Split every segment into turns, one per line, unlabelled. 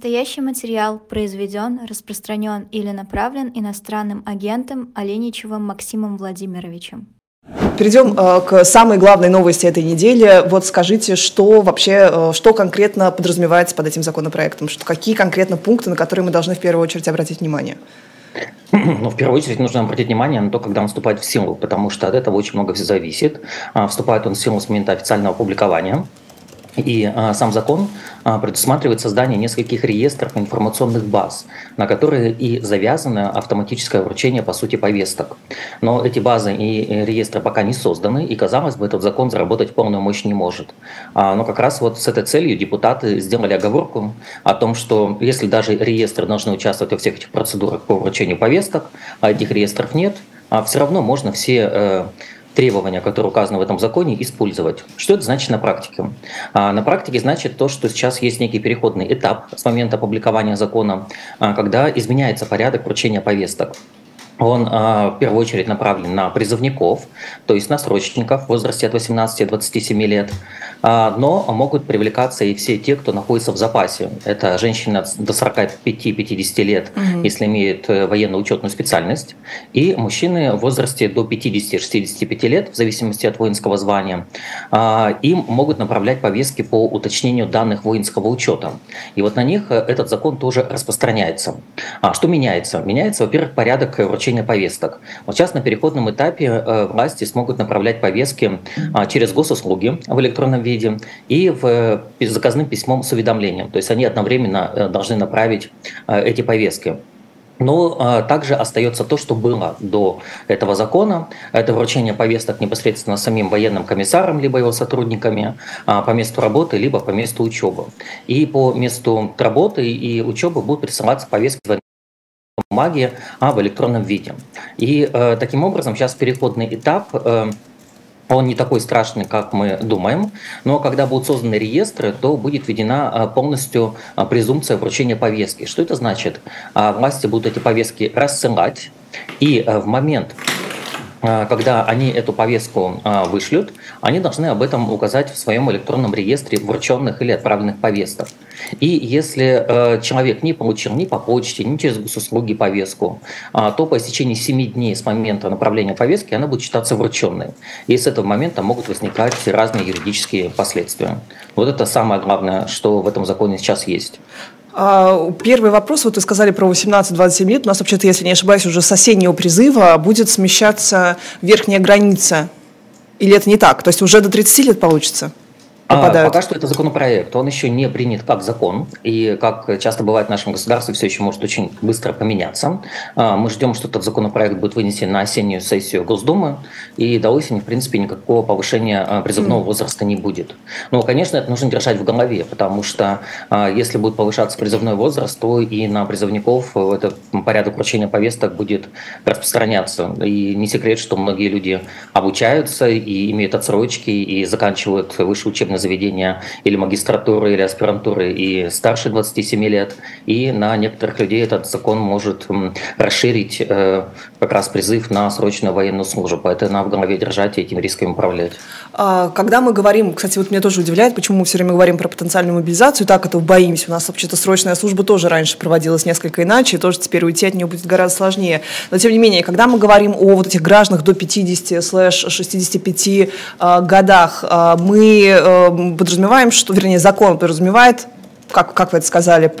Настоящий материал произведен, распространен или направлен иностранным агентом Оленичевым Максимом Владимировичем.
Перейдем э, к самой главной новости этой недели. Вот скажите, что вообще, э, что конкретно подразумевается под этим законопроектом? Что, какие конкретно пункты, на которые мы должны в первую очередь обратить внимание?
Ну, в первую очередь нужно обратить внимание на то, когда он вступает в силу, потому что от этого очень много все зависит. А, вступает он в силу с момента официального публикования. И а, сам закон а, предусматривает создание нескольких реестров информационных баз, на которые и завязано автоматическое вручение, по сути, повесток. Но эти базы и реестры пока не созданы, и, казалось бы, этот закон заработать полную мощь не может. А, но как раз вот с этой целью депутаты сделали оговорку о том, что если даже реестры должны участвовать во всех этих процедурах по вручению повесток, а этих реестров нет, а все равно можно все э, требования, которые указаны в этом законе, использовать. Что это значит на практике? А, на практике значит то, что сейчас есть некий переходный этап с момента опубликования закона, а, когда изменяется порядок вручения повесток он а, в первую очередь направлен на призывников, то есть на срочников в возрасте от 18 до 27 лет, а, но могут привлекаться и все те, кто находится в запасе. Это женщины до 45-50 лет, угу. если имеют э, военно-учетную специальность, и мужчины в возрасте до 50-65 лет, в зависимости от воинского звания. А, им могут направлять повестки по уточнению данных воинского учета. И вот на них э, этот закон тоже распространяется. Что меняется? Меняется, во-первых, порядок вручения получения повесток. Вот сейчас на переходном этапе э, власти смогут направлять повестки а, через госуслуги в электронном виде и в э, заказным письмом с уведомлением. То есть они одновременно э, должны направить эти повестки. Но а, также остается то, что было до этого закона. Это вручение повесток непосредственно самим военным комиссаром, либо его сотрудниками а, по месту работы, либо по месту учебы. И по месту работы и учебы будут присылаться повестки бумаге, а в электронном виде. И э, таким образом сейчас переходный этап э, он не такой страшный, как мы думаем, но когда будут созданы реестры, то будет введена э, полностью э, презумпция вручения повестки. Что это значит? А, власти будут эти повестки рассылать, и э, в момент когда они эту повестку а, вышлют, они должны об этом указать в своем электронном реестре врученных или отправленных повесток. И если э, человек не получил ни по почте, ни через госуслуги повестку, а, то по истечении 7 дней с момента направления повестки она будет считаться врученной. И с этого момента могут возникать разные юридические последствия. Вот это самое главное, что в этом законе сейчас есть.
А, первый вопрос, вот вы сказали про 18-27 лет, у нас вообще-то, если не ошибаюсь, уже с осеннего призыва будет смещаться верхняя граница. Или это не так? То есть уже до 30 лет получится?
Попадают? А, пока что это законопроект, он еще не принят как закон, и как часто бывает в нашем государстве, все еще может очень быстро поменяться. А, мы ждем, что этот законопроект будет вынесен на осеннюю сессию Госдумы, и до осени, в принципе, никакого повышения а, призывного возраста не будет. Но, конечно, это нужно держать в голове, потому что если будет повышаться призывной возраст, то и на призывников этот порядок вручения повесток будет распространяться. И не секрет, что многие люди обучаются и имеют отсрочки, и заканчивают высшее учебное заведения или магистратуры, или аспирантуры и старше 27 лет. И на некоторых людей этот закон может расширить э, как раз призыв на срочную военную службу. Поэтому надо в голове держать и этим рисками управлять.
А, когда мы говорим, кстати, вот меня тоже удивляет, почему мы все время говорим про потенциальную мобилизацию, так это боимся. У нас вообще-то срочная служба тоже раньше проводилась несколько иначе, и тоже теперь уйти от нее будет гораздо сложнее. Но тем не менее, когда мы говорим о вот этих гражданах до 50-65 а, годах, а, э, подразумеваем, что, вернее, закон подразумевает как, как вы это сказали,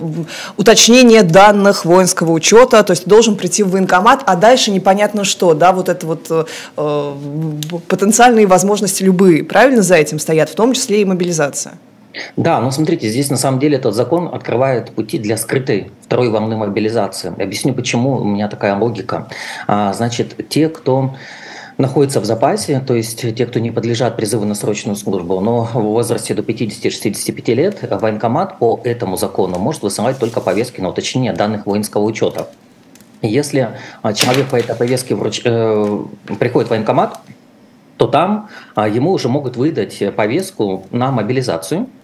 уточнение данных воинского учета, то есть должен прийти в военкомат, а дальше непонятно что, да, вот это вот э, потенциальные возможности любые, правильно за этим стоят, в том числе и мобилизация.
Да, но смотрите, здесь на самом деле этот закон открывает пути для скрытой второй волны мобилизации. Объясню, почему у меня такая логика. А, значит, те, кто находятся в запасе, то есть те, кто не подлежат призыву на срочную службу, но в возрасте до 50-65 лет, военкомат по этому закону может высылать только повестки на уточнение данных воинского учета. Если а, человек по этой повестке вруч... э, приходит в военкомат, то там а, ему уже могут выдать повестку на мобилизацию –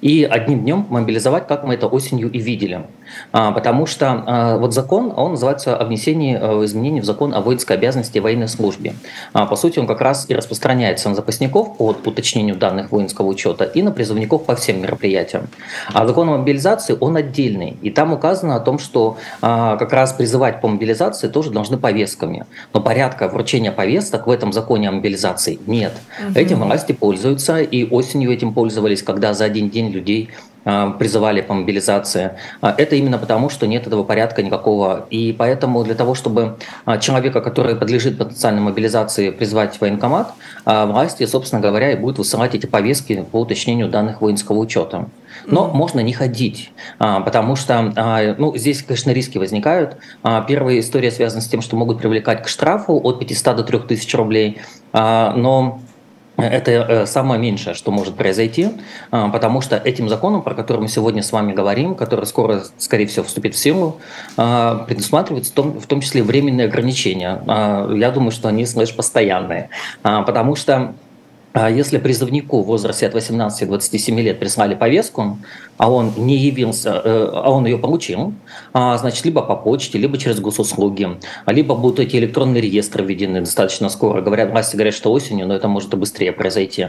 и одним днем мобилизовать, как мы это осенью и видели. А, потому что а, вот закон, он называется о внесении э, изменений в закон о воинской обязанности и военной службе. А, по сути, он как раз и распространяется на запасников по уточнению данных воинского учета и на призывников по всем мероприятиям. А закон о мобилизации, он отдельный. И там указано о том, что как раз призывать по мобилизации тоже должны повестками. Но порядка вручения повесток в этом законе о мобилизации нет. Угу. Этим власти пользуются, и осенью этим пользовались, когда за один день людей призывали по мобилизации. А, это именно потому, что нет этого порядка никакого. И поэтому для того, чтобы а, человека, который подлежит потенциальной мобилизации, призвать в военкомат, власти, собственно говоря, и будут высылать эти повестки по уточнению данных воинского учета. Но можно не ходить, потому что ну, здесь, конечно, риски возникают. Первая история связана с тем, что могут привлекать к штрафу от 500 до 3000 рублей. Но это э, самое меньшее, что может произойти, а, потому что этим законом, про который мы сегодня с вами говорим, который скоро, скорее всего, вступит в силу, а, предусматривается в том, числе временные ограничения. А, я думаю, что они, слышь, постоянные, потому что если призывнику в возрасте от 18 до 27 лет прислали повестку, а он не явился, э, а он ее получил, а, значит, либо по почте, либо через госуслуги, либо будут эти электронные реестры введены достаточно скоро. Говорят, власти говорят, что осенью, но это может и быстрее произойти.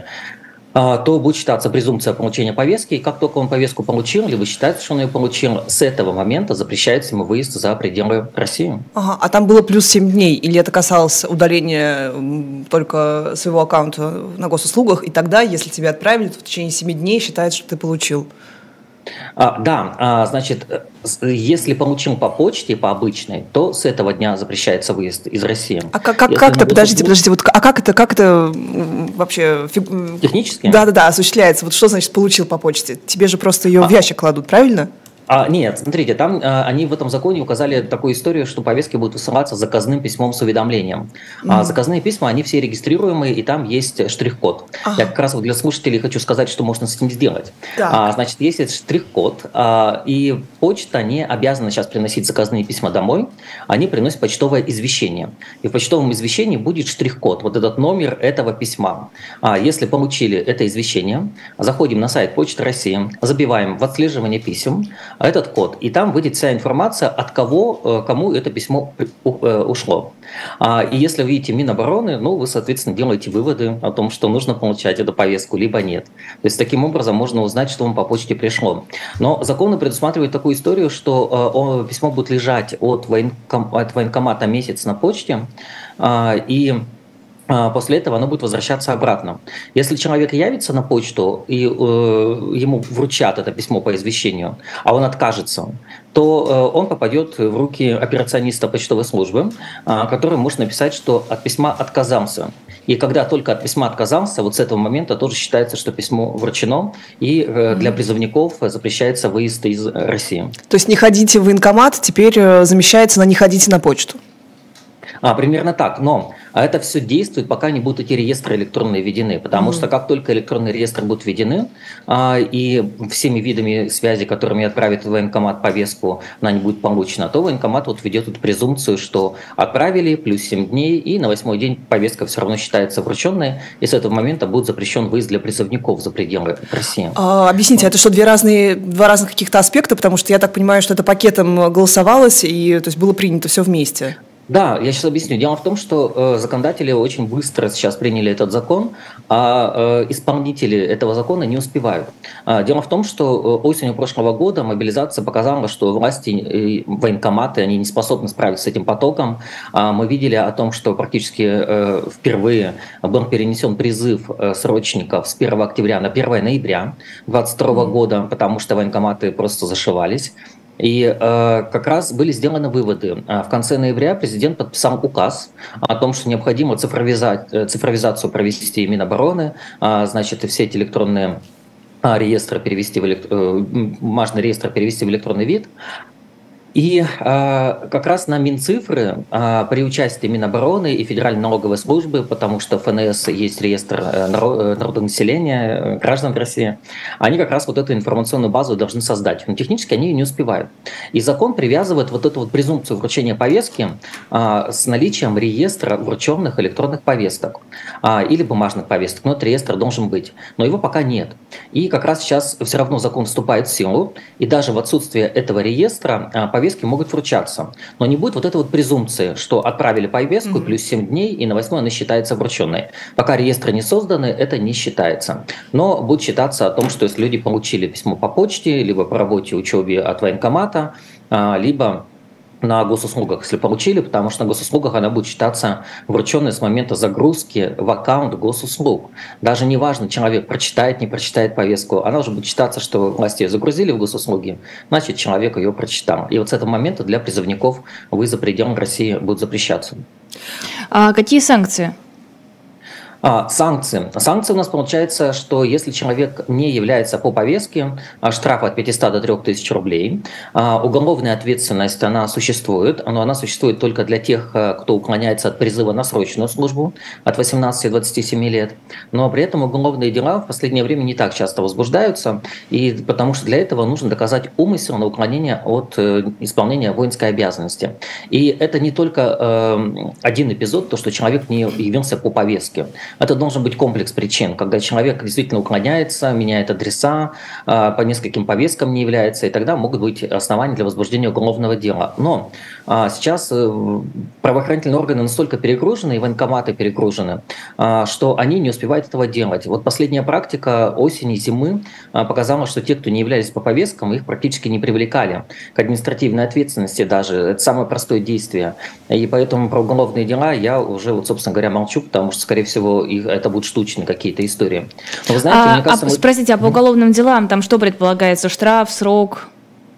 А, то будет считаться презумпция получения повестки, и как только он повестку получил, либо считается, что он ее получил, с этого момента запрещается ему выезд за пределы России.
Ага, а там было плюс 7 дней, или это касалось удаления только своего аккаунта на госуслугах, и тогда, если тебя отправили, то в течение 7 дней считается, что ты получил?
А, да, а, значит, э, если получил по почте, по обычной, то с этого дня запрещается выезд из России.
А как, как, как-то, подождите, подождите, вот, а как это, как это вообще...
Технически?
Да-да-да, осуществляется. Вот что значит получил по почте? Тебе же просто ее а, в ящик кладут, правильно?
А, нет, смотрите, там а, они в этом законе указали такую историю, что повестки будут высылаться заказным письмом с уведомлением. Mm-hmm. А заказные письма, они все регистрируемые, и там есть штрих-код. Ага. Я как раз вот для слушателей хочу сказать, что можно с этим сделать. А, значит, есть этот штрих-код, а, и почта не обязана сейчас приносить заказные письма домой, они приносят почтовое извещение. И в почтовом извещении будет штрих-код, вот этот номер этого письма. А, если получили это извещение, заходим на сайт Почты России, забиваем в отслеживание писем, этот код, и там выйдет вся информация, от кого, э, кому это письмо э, ушло. А, и если вы видите Минобороны, ну, вы, соответственно, делаете выводы о том, что нужно получать эту повестку, либо нет. То есть таким образом можно узнать, что вам по почте пришло. Но законы предусматривают такую историю, что э, письмо будет лежать от, от военкомата месяц на почте, а, и а, после этого оно будет возвращаться обратно. Если человек явится на почту и э, ему вручат это письмо по извещению, а он откажется, то э, он попадет в руки операциониста почтовой службы, э, который может написать, что от письма отказался. И когда только от письма отказался, вот с этого момента тоже считается, что письмо вручено, и э, для призывников запрещается выезд из России.
То есть не ходите в военкомат, теперь э, замещается на не ходите на почту.
А, примерно так. Но а это все действует, пока не будут эти реестры электронные введены. Потому mm-hmm. что как только электронные реестры будут введены, а, и всеми видами связи, которыми отправит военкомат повестку, она не будет получена, то военкомат вот ведет эту презумпцию, что отправили, плюс 7 дней, и на восьмой день повестка все равно считается врученной, и с этого момента будет запрещен выезд для призывников за пределы России.
А, объясните, это что, две разные, два разных каких-то аспекта? Потому что я так понимаю, что это пакетом голосовалось, и то есть было принято все вместе.
Да, я сейчас объясню. Дело в том, что э, законодатели очень быстро сейчас приняли этот закон, а э, исполнители этого закона не успевают. А, дело в том, что э, осенью прошлого года мобилизация показала, что власти, э, военкоматы, они не способны справиться с этим потоком. А мы видели о том, что практически э, впервые был перенесен призыв э, срочников с 1 октября на 1 ноября 2022 года, потому что военкоматы просто зашивались. И э, как раз были сделаны выводы. А, в конце ноября президент подписал указ о том, что необходимо цифровизать, э, цифровизацию провести Минобороны, э, значит, и все эти электронные реестры перевести в элект... бумажный реестр перевести в электронный вид. И э, как раз на Минцифры э, при участии Минобороны и Федеральной налоговой службы, потому что ФНС есть реестр э, народонаселения, э, граждан России, они как раз вот эту информационную базу должны создать. Но технически они ее не успевают. И закон привязывает вот эту вот презумпцию вручения повестки э, с наличием реестра врученных электронных повесток э, или бумажных повесток. Но этот реестр должен быть. Но его пока нет. И как раз сейчас все равно закон вступает в силу, и даже в отсутствие этого реестра э, повестки могут вручаться. Но не будет вот этой вот презумпции, что отправили повестку mm-hmm. плюс 7 дней, и на 8 она считается врученной. Пока реестры не созданы, это не считается. Но будет считаться о том, что если люди получили письмо по почте, либо по работе, учебе от военкомата, а, либо на госуслугах, если получили, потому что на госуслугах она будет считаться врученной с момента загрузки в аккаунт госуслуг. Даже не важно, человек прочитает, не прочитает повестку, она уже будет считаться, что власти ее загрузили в госуслуги, значит, человек ее прочитал. И вот с этого момента для призывников выезд за пределы России будет запрещаться.
А какие санкции?
А, санкции. Санкции у нас получается, что если человек не является по повестке, а штраф от 500 до 3000 рублей. А, уголовная ответственность, она существует, но она существует только для тех, э, кто уклоняется от призыва на срочную службу от 18 до 27 лет. Но при этом уголовные дела в последнее время не так часто возбуждаются, и потому что для этого нужно доказать умысел на уклонение от э, исполнения воинской обязанности. И это не только э, один эпизод, то, что человек не явился по повестке. Это должен быть комплекс причин, когда человек действительно уклоняется, меняет адреса, а, по нескольким повесткам не является, и тогда могут быть основания для возбуждения уголовного дела. Но а, сейчас э, правоохранительные органы настолько перегружены, и военкоматы перегружены, а, что они не успевают этого делать. Вот последняя практика осени, зимы показала, что те, кто не являлись по повесткам, их практически не привлекали к административной ответственности даже. Это самое простое действие. И поэтому про уголовные дела я уже, вот, собственно говоря, молчу, потому что, скорее всего, их, это будут штучные какие-то истории.
Но вы знаете, а, мне кажется, а, мы... Спросите, а по уголовным делам там что предполагается? Штраф, срок?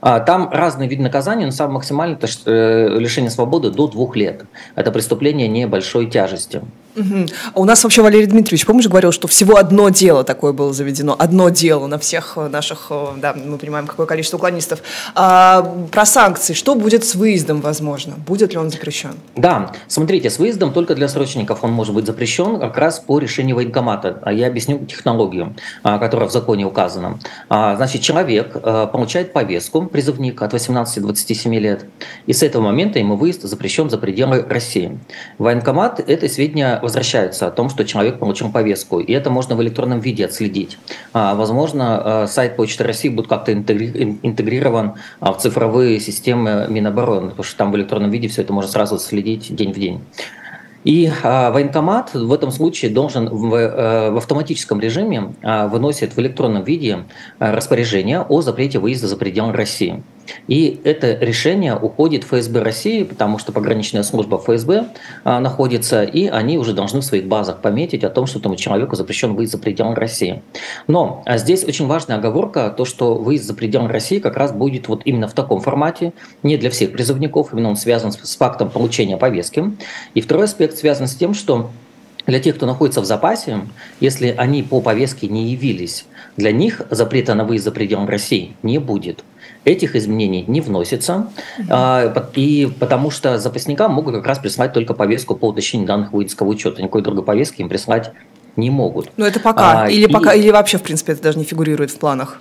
А, там разные виды наказания, но самое максимальное это э, лишение свободы до двух лет. Это преступление небольшой тяжести.
Угу. А у нас вообще Валерий Дмитриевич, помнишь, говорил, что всего одно дело такое было заведено, одно дело на всех наших, э, да, мы понимаем, какое количество уклонистов. А, про санкции, что будет с выездом, возможно? Будет ли он запрещен?
Да, смотрите, с выездом только для срочников он может быть запрещен как раз по решению военкомата. А я объясню технологию, а, которая в законе указана. Значит, человек э, получает повестку, призывник от 18 до 27 лет, и с этого момента ему выезд запрещен за пределы России. Военкомат это сведения возвращаются о том, что человек получил повестку. И это можно в электронном виде отследить. А, возможно, а, сайт Почты России будет как-то интегрирован а, в цифровые системы Минобороны, потому что там в электронном виде все это можно сразу следить день в день. И а, военкомат в этом случае должен в, э, в автоматическом режиме а, выносит в электронном виде распоряжение о запрете выезда за пределы России. И это решение уходит в ФСБ России, потому что пограничная служба ФСБ а, находится, и они уже должны в своих базах пометить о том, что этому человеку запрещен выезд за пределы России. Но а здесь очень важная оговорка, то, что выезд за пределы России как раз будет вот именно в таком формате, не для всех призывников, именно он связан с, с фактом получения повестки. И второй аспект связан с тем, что для тех, кто находится в запасе, если они по повестке не явились, для них запрета на выезд за пределы России не будет. Этих изменений не вносится, mm и потому что запасникам могут как раз прислать только повестку по уточнению данных воинского учета. Никакой другой повестки им прислать не могут.
Но это пока. А, или, и... пока, или вообще, в принципе, это даже не фигурирует в планах.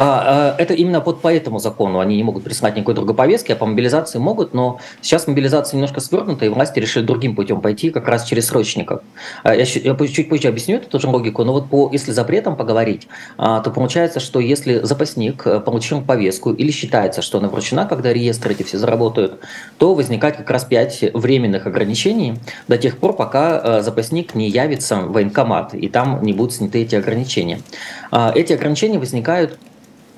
А, а, это именно вот по этому закону они не могут прислать никакой другой повестки, а по мобилизации могут, но сейчас мобилизация немножко свернута, и власти решили другим путем пойти, как раз через срочников. А, я, чуть позже объясню эту тоже логику, но вот по, если запретом поговорить, то получается, что если запасник э, получил повестку или считается, что она вручена, когда реестры эти все заработают, то возникает как раз пять временных ограничений до тех пор, пока э, запасник не явится в военкомат, и там не будут сняты эти ограничения. Эти ограничения возникают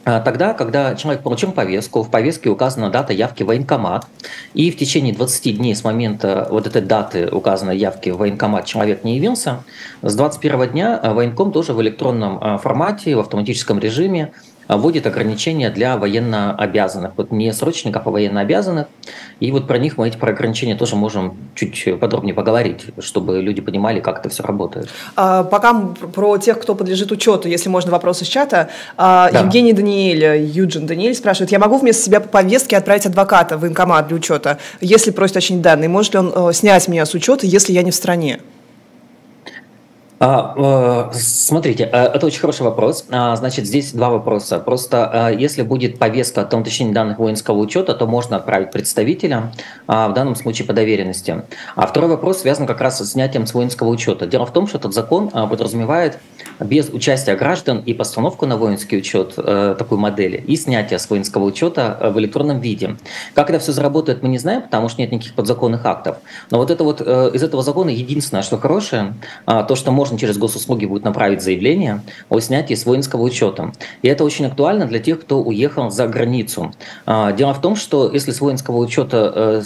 тогда, когда человек получил повестку, в повестке указана дата явки в военкомат, и в течение 20 дней с момента вот этой даты указанной явки в военкомат человек не явился, с 21 дня военком тоже в электронном а, формате, в автоматическом режиме вводит ограничения для военнообязанных. Вот не срочников, а военнообязанных. И вот про них мы эти про ограничения тоже можем чуть подробнее поговорить, чтобы люди понимали, как это все работает.
А, пока про тех, кто подлежит учету, если можно вопрос из чата. А, да. Евгений Даниэль, Юджин Даниэль спрашивает, я могу вместо себя по повестке отправить адвоката в военкомат для учета, если просит уточнить данные? Может ли он э, снять меня с учета, если я не в стране?
А, э, смотрите, э, это очень хороший вопрос. А, значит, здесь два вопроса. Просто э, если будет повестка о том уточнении данных воинского учета, то можно отправить представителя, а, в данном случае по доверенности. А второй вопрос связан как раз с снятием с воинского учета. Дело в том, что этот закон подразумевает без участия граждан и постановку на воинский учет такой модели и снятие с воинского учета в электронном виде. Как это все заработает, мы не знаем, потому что нет никаких подзаконных актов. Но вот это вот из этого закона единственное, что хорошее, то, что можно можно через госуслуги будет направить заявление о снятии с воинского учета. И это очень актуально для тех, кто уехал за границу. А, дело в том, что если с воинского учета э,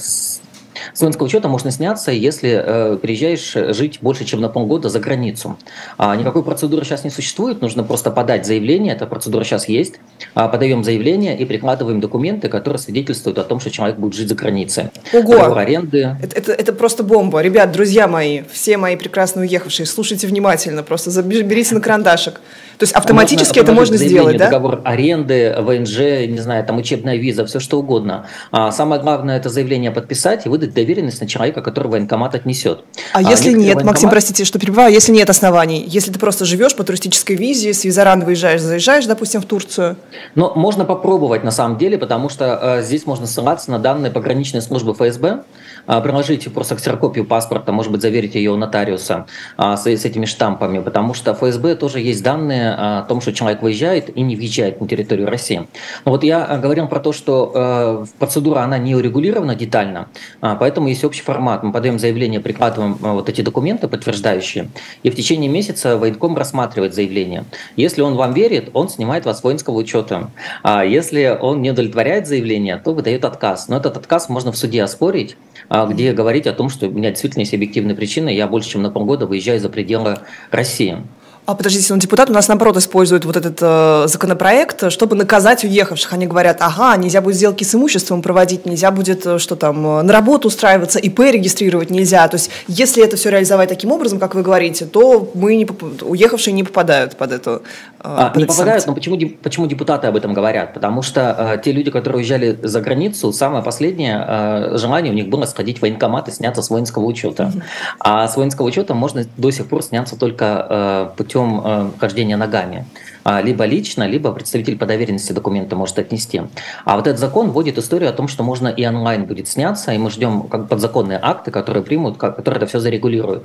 с воинского учета можно сняться, если э, приезжаешь жить больше, чем на полгода за границу. А, никакой процедуры сейчас не существует, нужно просто подать заявление, эта процедура сейчас есть. А, подаем заявление и прикладываем документы, которые свидетельствуют о том, что человек будет жить за границей.
Ого! Договор аренды. Это, это, это просто бомба. Ребят, друзья мои, все мои прекрасно уехавшие, слушайте внимательно, просто берите на карандашик. То есть автоматически можно, это можно сделать, да?
Договор аренды, ВНЖ, не знаю, там учебная виза, все что угодно. А самое главное это заявление подписать и выдать доверенность на человека, который военкомат отнесет.
А, а если нет, военкомат... Максим, простите, что перебиваю, если нет оснований, если ты просто живешь по туристической визе, с визаран выезжаешь, заезжаешь, допустим, в Турцию?
Ну, можно попробовать на самом деле, потому что э, здесь можно ссылаться на данные пограничной службы ФСБ, приложите просто ксерокопию паспорта, может быть, заверите ее у нотариуса а, с, этими штампами, потому что ФСБ тоже есть данные о том, что человек выезжает и не въезжает на территорию России. Но вот я а, говорил про то, что э, процедура, она не урегулирована детально, поэтому есть общий формат. Мы подаем заявление, прикладываем вот эти документы подтверждающие, и в течение месяца военком рассматривает заявление. Если он вам верит, он снимает вас с воинского учета. А если он не удовлетворяет заявление, то выдает отказ. Но этот отказ можно в суде оспорить, а, где говорить о том, что у меня действительно есть объективные причины, я больше чем на полгода выезжаю за пределы России.
А подождите, он депутат у нас наоборот использует вот этот э, законопроект, чтобы наказать уехавших. Они говорят, ага, нельзя будет сделки с имуществом проводить, нельзя будет, э, что там, э, на работу устраиваться, ИП регистрировать нельзя. То есть, если это все реализовать таким образом, как вы говорите, то мы не, уехавшие не попадают под эту
э, а, под Не попадают, санкции. но почему, почему депутаты об этом говорят? Потому что э, те люди, которые уезжали за границу, самое последнее э, желание у них было сходить в военкомат и сняться с воинского учета. Mm-hmm. А с воинского учета можно до сих пор сняться только э, путем путем э, хождения ногами. А, либо лично, либо представитель по доверенности документа может отнести. А вот этот закон вводит историю о том, что можно и онлайн будет сняться, и мы ждем как подзаконные акты, которые примут, которые это все зарегулируют.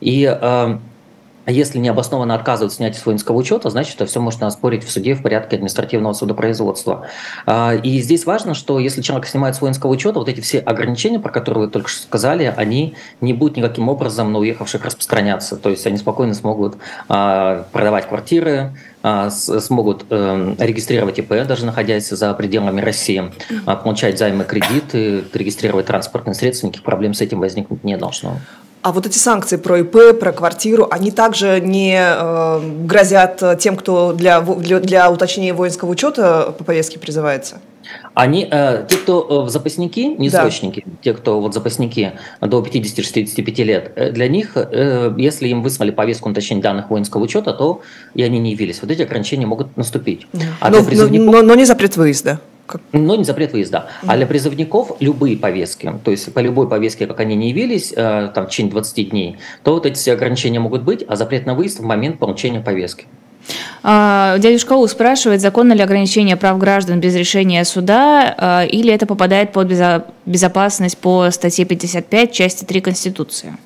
И э, если необоснованно отказывают снятие с воинского учета, значит, это все можно оспорить в суде в порядке административного судопроизводства. А, и здесь важно, что если человек снимает с воинского учета, вот эти все ограничения, про которые вы только что сказали, они не будут никаким образом на уехавших распространяться. То есть они спокойно смогут а, продавать квартиры, смогут эм, регистрировать ИП, даже находясь за пределами России, получать займы, кредиты, регистрировать транспортные средства, никаких проблем с этим возникнуть не должно.
А вот эти санкции про ИП, про квартиру, они также не э, грозят тем, кто для, для, для уточнения воинского учета по повестке призывается?
Они, э, те, кто э, в запасники, не да. срочники, те, кто вот запасники до 50-65 лет, э, для них, э, если им выслали повестку на уточнение данных воинского учета, то и они не явились. Вот эти ограничения могут наступить.
А но, призывников... но, но не запрет выезда.
Как? Но не запрет выезда. Mm-hmm. А для призывников любые повестки, то есть по любой повестке, как они не явились, э, там, в течение 20 дней, то вот эти все ограничения могут быть, а запрет на выезд в момент получения повестки.
А, дядюшка У спрашивает, законно ли ограничение прав граждан без решения суда, а, или это попадает под безопасность по статье 55, части 3 Конституции?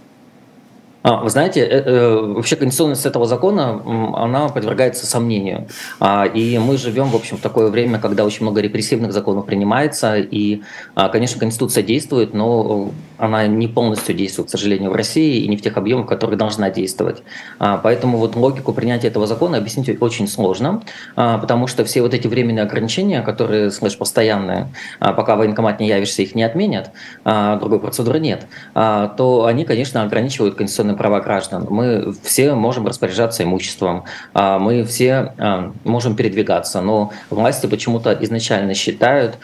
А, вы знаете, э, э, вообще конституционность этого закона, она подвергается сомнению. А, и мы живем, в общем, в такое время, когда очень много репрессивных законов принимается, и, а, конечно, Конституция действует, но она не полностью действует, к сожалению, в России и не в тех объемах, которые должна действовать. А, поэтому вот логику принятия этого закона объяснить очень сложно, а, потому что все вот эти временные ограничения, которые, слышь, постоянные, а, пока военкомат не явишься, их не отменят, другой процедуры нет, то они, конечно, ограничивают конституционные права граждан. Мы все можем распоряжаться имуществом, мы все можем передвигаться, но власти почему-то изначально считают,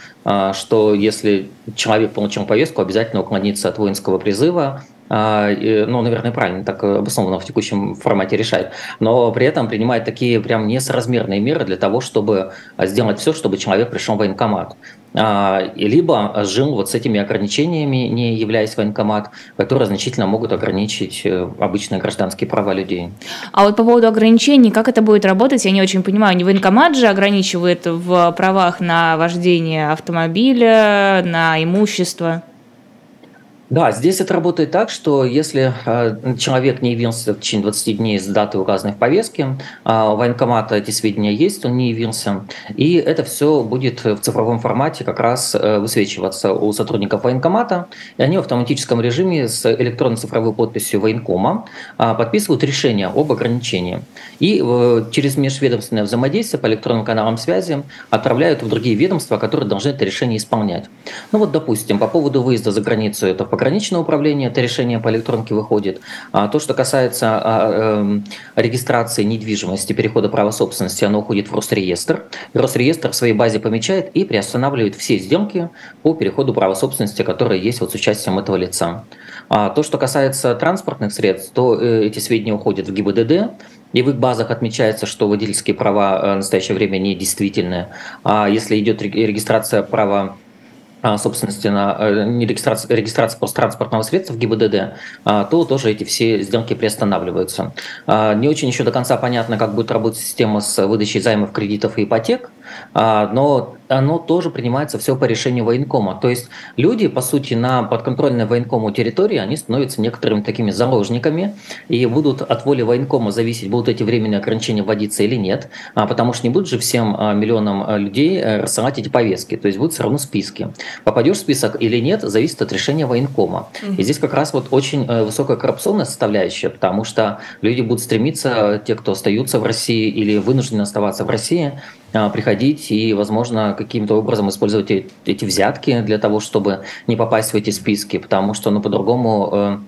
что если человек получил повестку, обязательно уклониться от воинского призыва, а, ну, наверное, правильно так обоснованно в текущем формате решает, но при этом принимает такие прям несоразмерные меры для того, чтобы сделать все, чтобы человек пришел в военкомат. А, либо жил вот с этими ограничениями, не являясь военкомат, которые значительно могут ограничить э, обычные гражданские права людей.
А вот по поводу ограничений, как это будет работать, я не очень понимаю. Не военкомат же ограничивает в правах на вождение автомобиля, на имущество?
Да, здесь это работает так, что если э, человек не явился в течение 20 дней с даты, указанной в повестке, у военкомата эти сведения есть, он не явился, и это все будет в цифровом формате как раз э, высвечиваться у сотрудников военкомата, и они в автоматическом режиме с электронной цифровой подписью военкома э, подписывают решение об ограничении. И э, через межведомственное взаимодействие по электронным каналам связи отправляют в другие ведомства, которые должны это решение исполнять. Ну вот, допустим, по поводу выезда за границу это пограничное управление, это решение по электронке выходит. А то, что касается а, эм, регистрации недвижимости, перехода права собственности, оно уходит в Росреестр. Росреестр в своей базе помечает и приостанавливает все сделки по переходу права собственности, которые есть вот с участием этого лица. А то, что касается транспортных средств, то э, эти сведения уходят в ГИБДД, и в их базах отмечается, что водительские права э, в настоящее время недействительны. А если идет регистрация права собственности на э, не регистрация, регистрация просто транспортного средства в ГИБДД, а, то тоже эти все сделки приостанавливаются. А, не очень еще до конца понятно, как будет работать система с выдачей займов, кредитов и ипотек, но оно тоже принимается все по решению военкома. То есть люди, по сути, на подконтрольной военкому территории, они становятся некоторыми такими заложниками и будут от воли военкома зависеть, будут эти временные ограничения вводиться или нет, потому что не будут же всем миллионам людей э, рассылать эти повестки, то есть будут все равно списки. Попадешь в список или нет, зависит от решения военкома. И здесь как раз вот очень э, высокая коррупционная составляющая, потому что люди будут стремиться, те, кто остаются в России или вынуждены оставаться в России, а, приходить и, возможно, каким-то образом использовать эти взятки для того, чтобы не попасть в эти списки, потому что, ну, по-другому э,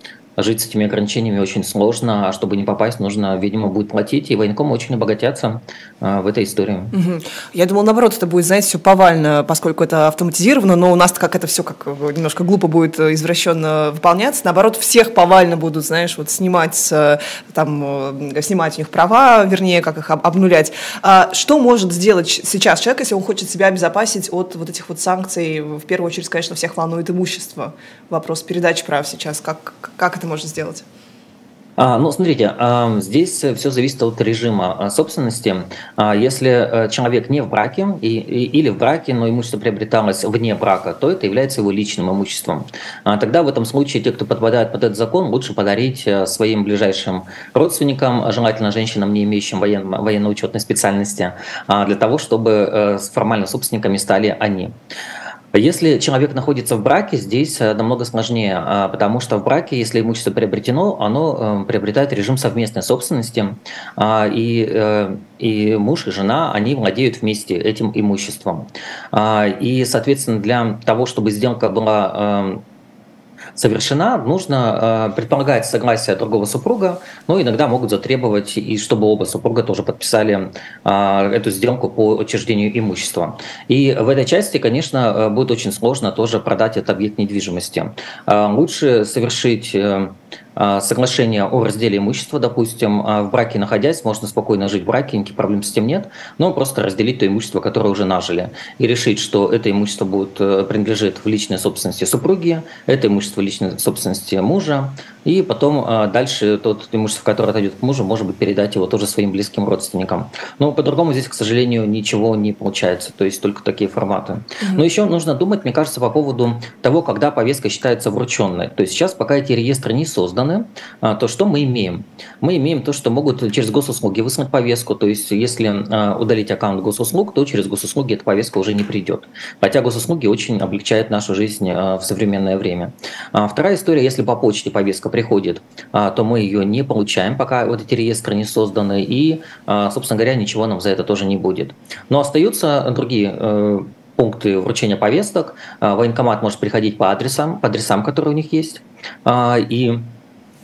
жить с этими ограничениями очень сложно, а чтобы не попасть, нужно, видимо, будет платить, и военкомы очень обогатятся э, в этой истории.
Угу. Я думал, наоборот, это будет, знаете, все повально, поскольку это автоматизировано, но у нас как это все как немножко глупо будет э, извращенно выполняться, наоборот, всех повально будут, знаешь, вот снимать, там, э, снимать у них права, вернее, как их обнулять. А что может сделать сейчас человек, если он хочет себя обезопасить от вот этих вот санкций? В первую очередь, конечно, всех волнует имущество. Вопрос передачи прав сейчас. Как, как это можно сделать?
А, ну, смотрите, а, здесь все зависит от режима а, собственности. Если э, человек не в браке и, или в браке, но имущество приобреталось вне брака, то это является его личным имуществом. Тогда в этом случае те, кто подпадает под этот закон, лучше подарить э, своим ближайшим родственникам, желательно женщинам, не имеющим воен, военно-учетной специальности, для того, чтобы э, формально собственниками стали они. Если человек находится в браке, здесь э, намного сложнее, а, потому что в браке, если имущество приобретено, оно э, приобретает режим совместной собственности, а, и, э, и муж и жена, они владеют вместе этим имуществом. А, и, соответственно, для того, чтобы сделка была совершена, нужно э, предполагать согласие другого супруга, но иногда могут затребовать, и чтобы оба супруга тоже подписали э, эту сделку по учреждению имущества. И в этой части, конечно, э, будет очень сложно тоже продать этот объект недвижимости. Лучше совершить а, соглашение о разделе имущества, допустим, а, в браке находясь, можно спокойно жить в браке, никаких проблем с этим нет, но просто разделить то имущество, которое уже нажили, и решить, что это имущество будет э, принадлежит в личной собственности супруги, это имущество в личной собственности мужа, и потом а, дальше тот имущество, которое отойдет к мужу, может быть, передать его тоже своим близким родственникам. Но по-другому здесь, к сожалению, ничего не получается, то есть только такие форматы. Mm-hmm. Но еще нужно думать, мне кажется, по поводу того, когда повестка считается врученной. То есть сейчас, пока эти реестры не созданы, созданы, то что мы имеем? Мы имеем то, что могут через госуслуги выслать повестку, то есть если удалить аккаунт госуслуг, то через госуслуги эта повестка уже не придет. Хотя госуслуги очень облегчают нашу жизнь в современное время. Вторая история, если по почте повестка приходит, то мы ее не получаем, пока вот эти реестры не созданы, и, собственно говоря, ничего нам за это тоже не будет. Но остаются другие э, пункты вручения повесток. Военкомат может приходить по адресам, по адресам, которые у них есть. И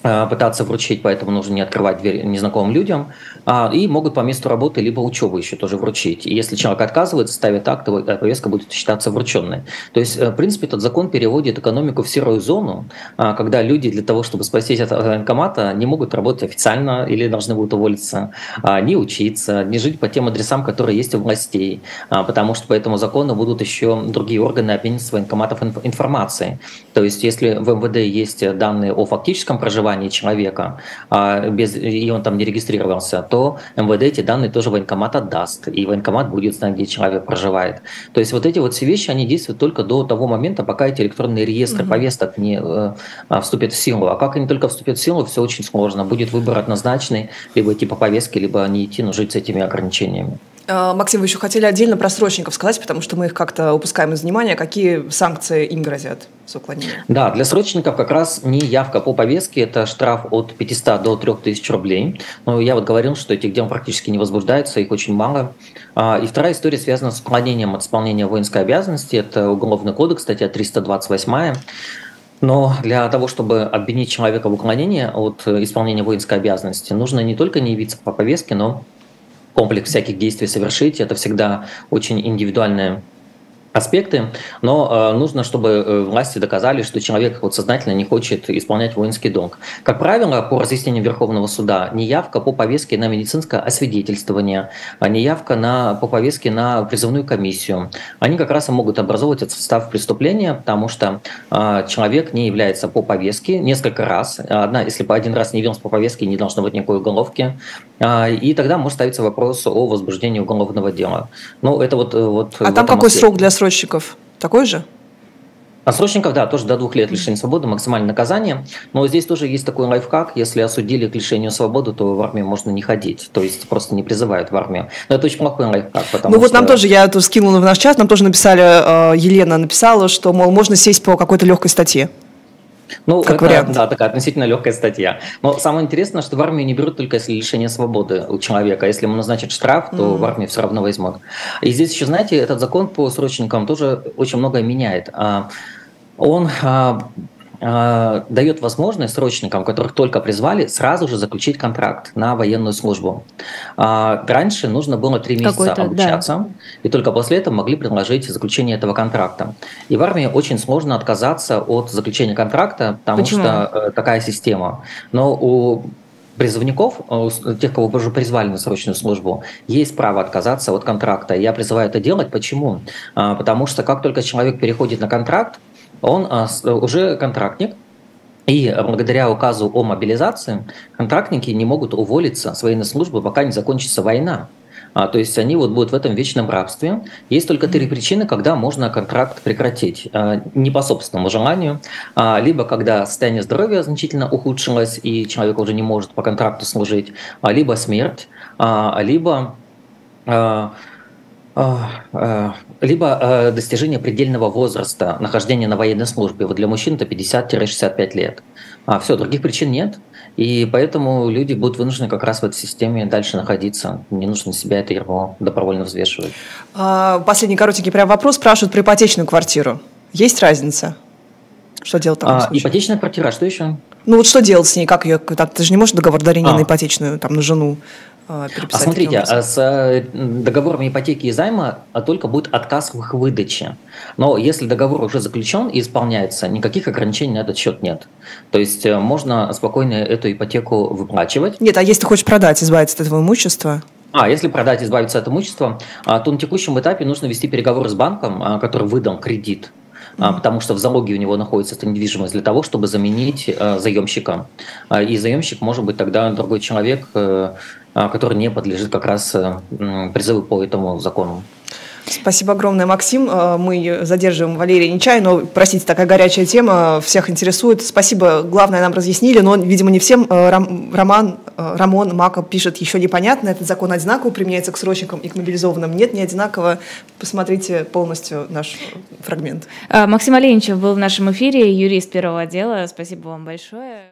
пытаться вручить, поэтому нужно не открывать дверь незнакомым людям. А, и могут по месту работы либо учебы еще тоже вручить. И если человек отказывается, ставит акт, то повестка будет считаться врученной. То есть, э, в принципе, этот закон переводит экономику в серую зону, а, когда люди для того, чтобы спастись от военкомата, не могут работать официально или должны будут уволиться, а, не учиться, не жить по тем адресам, которые есть у властей, потому что по этому закону будут еще другие органы обмениваться военкоматов информацией. То есть, если в МВД есть данные о фактическом проживании, проживания человека, а без, и он там не регистрировался, то МВД эти данные тоже военкомат отдаст, и военкомат будет знать, где человек проживает. То есть вот эти вот все вещи, они действуют только до того момента, пока эти электронные реестры угу. повесток не э, вступят в силу. А как они только вступят в силу, все очень сложно. Будет выбор однозначный, либо идти по повестке, либо не идти, но жить с этими ограничениями.
А, Максим, вы еще хотели отдельно про срочников сказать, потому что мы их как-то упускаем из внимания. Какие санкции им грозят за уклонение?
Да, для срочников как раз не явка по повестке, это штраф от 500 до 3000 рублей. Но я вот говорил, что этих дел практически не возбуждается, их очень мало. А, и вторая история связана с уклонением от исполнения воинской обязанности. Это Уголовный кодекс, статья 328. Но для того, чтобы обвинить человека в уклонении от исполнения воинской обязанности, нужно не только не явиться по повестке, но комплекс всяких действий совершить. Это всегда очень индивидуальная аспекты, но э, нужно, чтобы э, власти доказали, что человек вот сознательно не хочет исполнять воинский долг. Как правило, по разъяснению Верховного суда, неявка по повестке на медицинское освидетельствование, а неявка на, по повестке на призывную комиссию, они как раз и могут образовывать этот состав преступления, потому что э, человек не является по повестке несколько раз. Одна, если бы один раз не явился по повестке, не должно быть никакой уголовки. Э, и тогда может ставиться вопрос о возбуждении уголовного дела. Ну, это вот, э, вот
а там какой аспекте. срок для срочников такой же?
А срочников, да, тоже до двух лет лишения свободы, максимальное наказание. Но здесь тоже есть такой лайфхак. Если осудили к лишению свободы, то в армию можно не ходить. То есть просто не призывают в армию. Но это очень плохой лайфхак.
Ну вот нам тоже, я это скинула в наш чат, нам тоже написали, э, Елена написала, что, мол, можно сесть по какой-то легкой статье.
Ну, как это, вариант. Да, такая относительно легкая статья. Но самое интересное, что в армию не берут только если лишение свободы у человека. Если ему назначат штраф, то mm. в армию все равно возьмут. И здесь еще, знаете, этот закон по срочникам тоже очень многое меняет. А, он а, дает возможность срочникам, которых только призвали, сразу же заключить контракт на военную службу. А, раньше нужно было три месяца обучаться, да. и только после этого могли предложить заключение этого контракта. И в армии очень сложно отказаться от заключения контракта, потому Почему? что э, такая система. Но у призывников, у тех, кого уже призвали на срочную службу, есть право отказаться от контракта. Я призываю это делать. Почему? А, потому что как только человек переходит на контракт, он а, уже контрактник, и благодаря указу о мобилизации контрактники не могут уволиться с военной службы, пока не закончится война. А, то есть они вот будут в этом вечном рабстве. Есть только три причины, когда можно контракт прекратить. А, не по собственному желанию, а, либо когда состояние здоровья значительно ухудшилось, и человек уже не может по контракту служить, а, либо смерть, а, либо... А, а, а, либо э, достижение предельного возраста нахождения на военной службе. Вот для мужчин это 50-65 лет. А все, других причин нет. И поэтому люди будут вынуждены как раз в этой системе дальше находиться. Не нужно себя это его добровольно взвешивать.
А, последний коротенький прям вопрос. Спрашивают про ипотечную квартиру. Есть разница? Что делать в таком
а, Ипотечная квартира, что еще?
Ну вот что делать с ней? Как ее? Ты же не можешь договор дарения а. на ипотечную, там, на жену
а, а смотрите, а с э, договором ипотеки и займа а только будет отказ в их выдаче. Но если договор уже заключен и исполняется, никаких ограничений на этот счет нет. То есть э, можно спокойно эту ипотеку выплачивать.
Нет, а если ты хочешь продать, избавиться от этого имущества?
А, если продать, избавиться от имущества, то на текущем этапе нужно вести переговоры с банком, который выдал кредит потому что в залоге у него находится эта недвижимость для того, чтобы заменить э, заемщика. И заемщик может быть тогда другой человек, который не подлежит как раз призыву по этому закону.
Спасибо огромное, Максим. Э, мы задерживаем Валерия Нечай, но, простите, такая горячая тема, всех интересует. Спасибо, главное нам разъяснили, но, видимо, не всем. Э, Роман, э, Рамон Маков пишет, еще непонятно, этот закон одинаково применяется к срочникам и к мобилизованным. Нет, не одинаково. Посмотрите полностью наш фрагмент.
Максим Оленичев был в нашем эфире, юрист первого отдела. Спасибо вам большое.